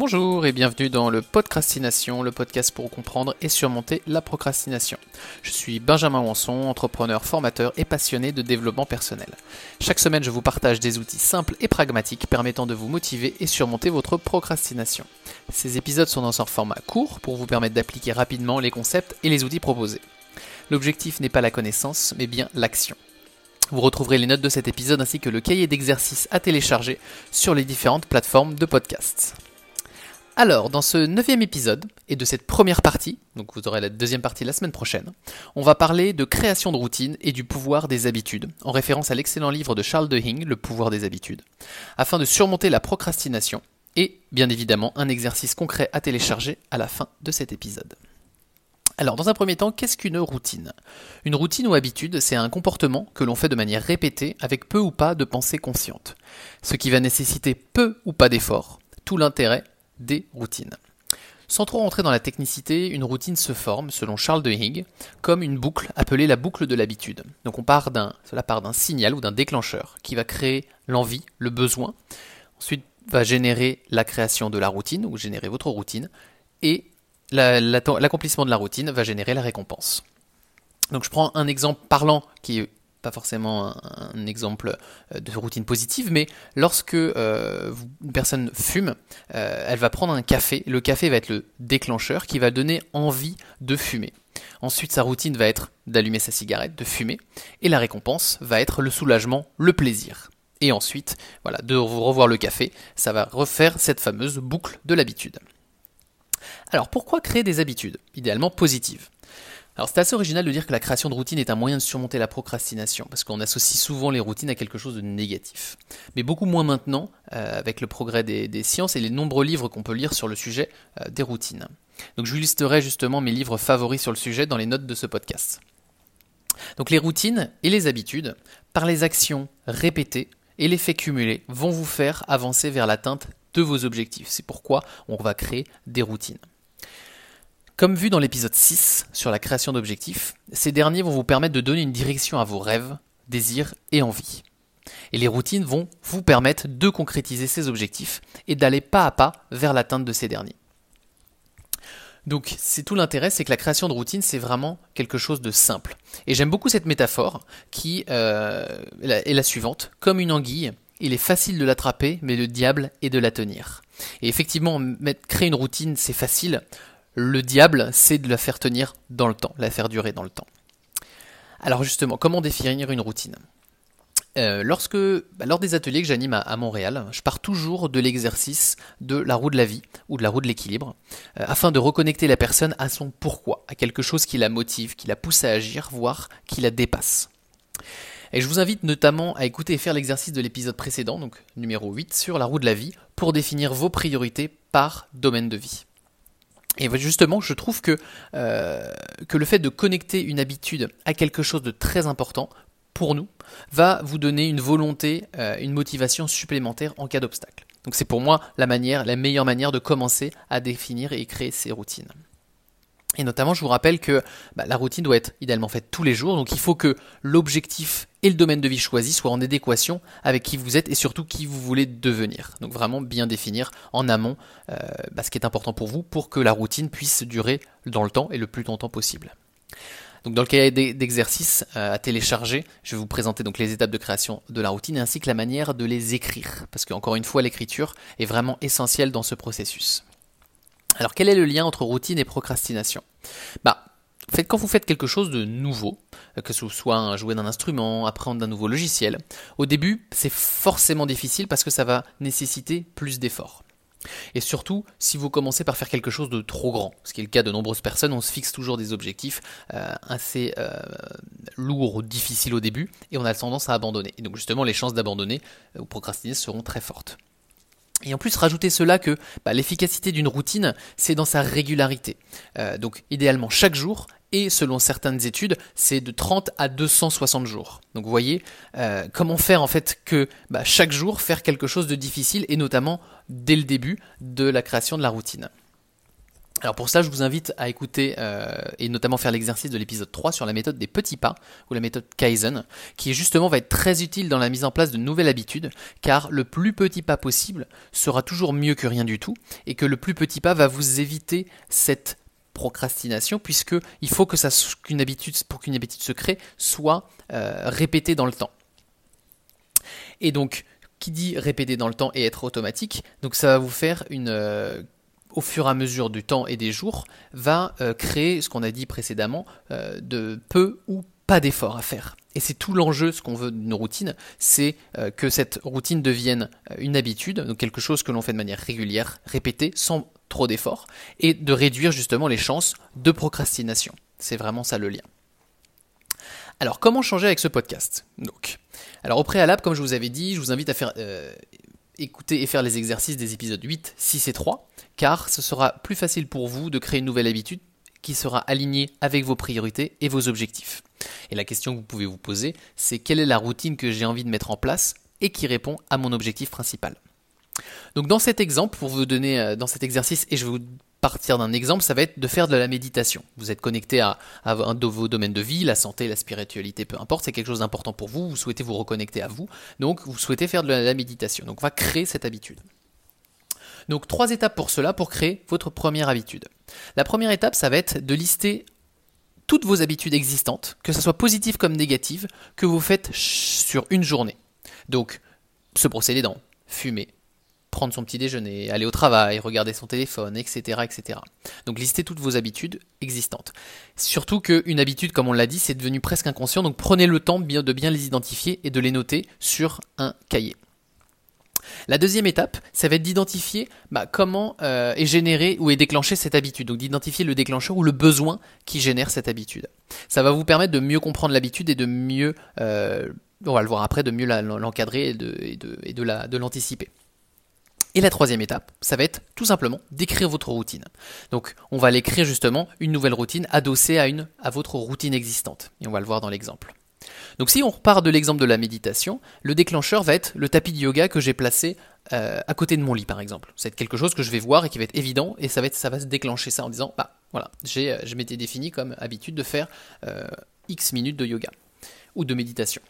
Bonjour et bienvenue dans le Podcrastination, le podcast pour comprendre et surmonter la procrastination. Je suis Benjamin Wanson, entrepreneur, formateur et passionné de développement personnel. Chaque semaine, je vous partage des outils simples et pragmatiques permettant de vous motiver et surmonter votre procrastination. Ces épisodes sont dans un format court pour vous permettre d'appliquer rapidement les concepts et les outils proposés. L'objectif n'est pas la connaissance, mais bien l'action. Vous retrouverez les notes de cet épisode ainsi que le cahier d'exercices à télécharger sur les différentes plateformes de podcasts. Alors, dans ce neuvième épisode et de cette première partie, donc vous aurez la deuxième partie la semaine prochaine, on va parler de création de routine et du pouvoir des habitudes, en référence à l'excellent livre de Charles Dehing, Le pouvoir des habitudes, afin de surmonter la procrastination et, bien évidemment, un exercice concret à télécharger à la fin de cet épisode. Alors, dans un premier temps, qu'est-ce qu'une routine? Une routine ou habitude, c'est un comportement que l'on fait de manière répétée avec peu ou pas de pensée consciente, ce qui va nécessiter peu ou pas d'efforts, tout l'intérêt des routines. Sans trop rentrer dans la technicité, une routine se forme, selon Charles de Higg, comme une boucle appelée la boucle de l'habitude. Donc on part d'un, cela part d'un signal ou d'un déclencheur qui va créer l'envie, le besoin, ensuite va générer la création de la routine ou générer votre routine, et l'accomplissement de la routine va générer la récompense. Donc je prends un exemple parlant qui est pas forcément un, exemple euh, de routine positive, mais lorsque euh, une personne fume, euh, elle va prendre un café. Le café va être le déclencheur qui va donner envie de fumer. Ensuite, sa routine va être d'allumer sa cigarette, de fumer, et la récompense va être le soulagement, le plaisir. Et ensuite, voilà, de revoir le café, ça va refaire cette fameuse boucle de l'habitude. Alors pourquoi créer des habitudes, idéalement positives? Alors c'est assez original de dire que la création de routine est un moyen de surmonter la procrastination, parce qu'on associe souvent les routines à quelque chose de négatif. Mais beaucoup moins maintenant, euh, avec le progrès des, sciences et les nombreux livres qu'on peut lire sur le sujet euh, des routines. Donc je vous listerai justement mes livres favoris sur le sujet dans les notes de ce podcast. Donc les routines et les habitudes, par les actions répétées et les faits cumulés, vont vous faire avancer vers l'atteinte de vos objectifs. C'est pourquoi on va créer des routines. Comme vu dans l'épisode 6 sur la création d'objectifs, ces derniers vont vous permettre de donner une direction à vos rêves, désirs et envies. Et les routines vont vous permettre de concrétiser ces objectifs et d'aller pas à pas vers l'atteinte de ces derniers. Donc c'est tout l'intérêt, c'est que la création de routine, c'est vraiment quelque chose de simple. Et j'aime beaucoup cette métaphore qui euh, est la suivante. Comme une anguille, il est facile de l'attraper, mais le diable est de la tenir. Et effectivement, créer une routine, c'est facile. Le diable, c'est de la faire tenir dans le temps, la faire durer dans le temps. Alors justement, comment définir une routine? Euh, lorsque, bah, lors des ateliers que j'anime à, Montréal, je pars toujours de l'exercice de la roue de la vie ou de la roue de l'équilibre, euh, afin de reconnecter la personne à son pourquoi, à quelque chose qui la motive, qui la pousse à agir, voire qui la dépasse. Et je vous invite notamment à écouter et faire l'exercice de l'épisode précédent, donc numéro 8, sur la roue de la vie, pour définir vos priorités par domaine de vie. Et justement, je trouve que, euh, que le fait de connecter une habitude à quelque chose de très important pour nous va vous donner une volonté, euh, une motivation supplémentaire en cas d'obstacle. Donc c'est pour moi la manière, la meilleure manière de commencer à définir et créer ces routines. Et notamment, je vous rappelle que bah, la routine doit être idéalement faite tous les jours, donc il faut que l'objectif et le domaine de vie choisi soient en adéquation avec qui vous êtes et surtout qui vous voulez devenir. Donc vraiment bien définir en amont euh, bah, ce qui est important pour vous pour que la routine puisse durer dans le temps et le plus longtemps possible. Donc dans le cahier d'exercice euh, à télécharger, je vais vous présenter donc les étapes de création de la routine ainsi que la manière de les écrire, parce qu'encore une fois l'écriture est vraiment essentielle dans ce processus. Alors quel est le lien entre routine et procrastination? Bah, quand vous faites quelque chose de nouveau, euh, que ce soit jouer d'un instrument, apprendre d'un nouveau logiciel, au début c'est forcément difficile parce que ça va nécessiter plus d'efforts. Et surtout, si vous commencez par faire quelque chose de trop grand, ce qui est le cas de nombreuses personnes, on se fixe toujours des objectifs euh, assez euh, lourds ou difficiles au début, et on a tendance à abandonner. Et donc justement, les chances d'abandonner ou procrastiner seront très fortes. Et en plus, rajouter cela que bah, l'efficacité d'une routine, c'est dans sa régularité. Euh, donc idéalement chaque jour, et selon certaines études, c'est de 30 à 260 jours. Donc vous voyez, euh, comment faire en fait que bah, chaque jour faire quelque chose de difficile, et notamment dès le début de la création de la routine. Alors pour ça, je vous invite à écouter euh, et notamment faire l'exercice de l'épisode 3 sur la méthode des petits pas ou la méthode Kaizen, qui justement va être très utile dans la mise en place de nouvelles habitudes, car le plus petit pas possible sera toujours mieux que rien du tout, et que le plus petit pas va vous éviter cette procrastination, puisque il faut que ça qu'une habitude pour qu'une habitude se crée soit euh, répétée dans le temps. Et donc, qui dit répéter dans le temps et être automatique, donc ça va vous faire une euh, au fur et à mesure du temps et des jours, va euh, créer ce qu'on a dit précédemment, euh, de peu ou pas d'efforts à faire. Et c'est tout l'enjeu, ce qu'on veut d'une routine, c'est euh, que cette routine devienne une habitude, donc quelque chose que l'on fait de manière régulière, répétée, sans trop d'efforts, et de réduire justement les chances de procrastination. C'est vraiment ça le lien. Alors comment changer avec ce podcast? Donc, alors au préalable, comme je vous avais dit, je vous invite à faire écouter et faire les exercices des épisodes 8, 6 et 3, car ce sera plus facile pour vous de créer une nouvelle habitude qui sera alignée avec vos priorités et vos objectifs. Et la question que vous pouvez vous poser, c'est quelle est la routine que j'ai envie de mettre en place et qui répond à mon objectif principal? Donc dans cet exemple, pour vous donner euh, dans cet exercice, et je vais vous partir d'un exemple, ça va être de faire de la méditation. Vous êtes connecté à, un de vos domaines de vie, la santé, la spiritualité, peu importe, c'est quelque chose d'important pour vous, vous souhaitez vous reconnecter à vous, donc vous souhaitez faire de la, méditation. Donc on va créer cette habitude. Donc trois étapes pour cela, pour créer votre première habitude. La première étape, ça va être de lister toutes vos habitudes existantes, que ce soit positives comme négatives, que vous faites sur une journée. Donc, se brosser dents, fumer, prendre son petit déjeuner, aller au travail, regarder son téléphone, etc. etc. Donc listez toutes vos habitudes existantes. Surtout qu'une habitude, comme on l'a dit, c'est devenu presque inconscient, donc prenez le temps de bien les identifier et de les noter sur un cahier. La deuxième étape, ça va être d'identifier bah, comment euh, est générée ou est déclenchée cette habitude. Donc d'identifier le déclencheur ou le besoin qui génère cette habitude. Ça va vous permettre de mieux comprendre l'habitude et de mieux, euh, on va le voir après, de mieux l'encadrer et de l'anticiper. Et la troisième étape, ça va être tout simplement d'écrire votre routine. Donc, on va l'écrire justement une nouvelle routine adossée à une à votre routine existante. Et on va le voir dans l'exemple. Donc, si on repart de l'exemple de la méditation, le déclencheur va être le tapis de yoga que j'ai placé euh, à côté de mon lit, par exemple. C'est quelque chose que je vais voir et qui va être évident, et ça va être, ça va se déclencher ça en disant, bah voilà, j'ai, euh, je m'étais défini comme habitude de faire euh, X minutes de yoga ou de méditation.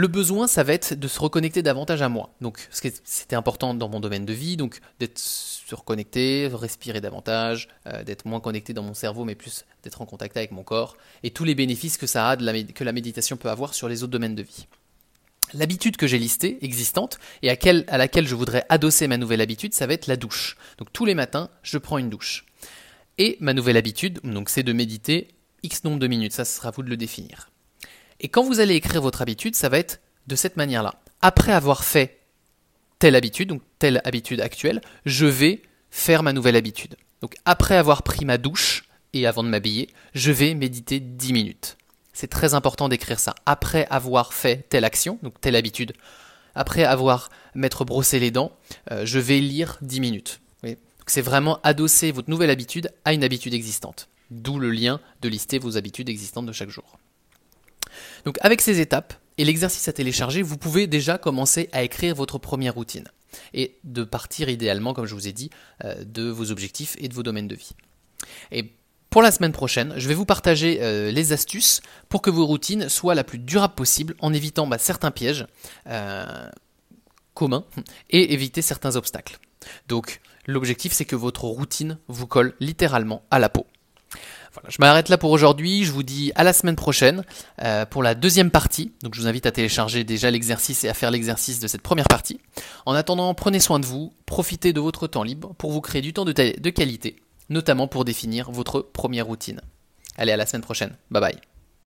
Le besoin, ça va être de se reconnecter davantage à moi. Donc, c'était important dans mon domaine de vie, donc d'être se reconnecter, respirer davantage, euh, d'être moins connecté dans mon cerveau, mais plus d'être en contact avec mon corps, et tous les bénéfices que ça a, que la méditation peut avoir sur les autres domaines de vie. L'habitude que j'ai listée, existante, et à, laquelle je voudrais adosser ma nouvelle habitude, ça va être la douche. Donc tous les matins, je prends une douche. Et ma nouvelle habitude, donc c'est de méditer X nombre de minutes, ça, sera à vous de le définir. Et quand vous allez écrire votre habitude, ça va être de cette manière-là. Après avoir fait telle habitude, donc telle habitude actuelle, je vais faire ma nouvelle habitude. Donc après avoir pris ma douche et avant de m'habiller, je vais méditer 10 minutes. C'est très important d'écrire ça. Après avoir fait telle action, donc telle habitude, après avoir m'être brossé les dents, euh, je vais lire 10 minutes. c'est vraiment adosser votre nouvelle habitude à une habitude existante. D'où le lien de lister vos habitudes existantes de chaque jour. Donc avec ces étapes et l'exercice à télécharger, vous pouvez déjà commencer à écrire votre première routine et de partir idéalement, comme je vous ai dit, euh, de vos objectifs et de vos domaines de vie. Et pour la semaine prochaine, je vais vous partager euh, les astuces pour que vos routines soient la plus durable possible en évitant bah, certains pièges euh, communs et éviter certains obstacles. Donc l'objectif c'est que votre routine vous colle littéralement à la peau je m'arrête là pour aujourd'hui. Je vous dis à la semaine prochaine euh, pour la deuxième partie. Donc je vous invite à télécharger déjà l'exercice et à faire l'exercice de cette première partie. En attendant, prenez soin de vous, profitez de votre temps libre pour vous créer du temps de qualité, notamment pour définir votre première routine. Allez, à la semaine prochaine. Bye bye.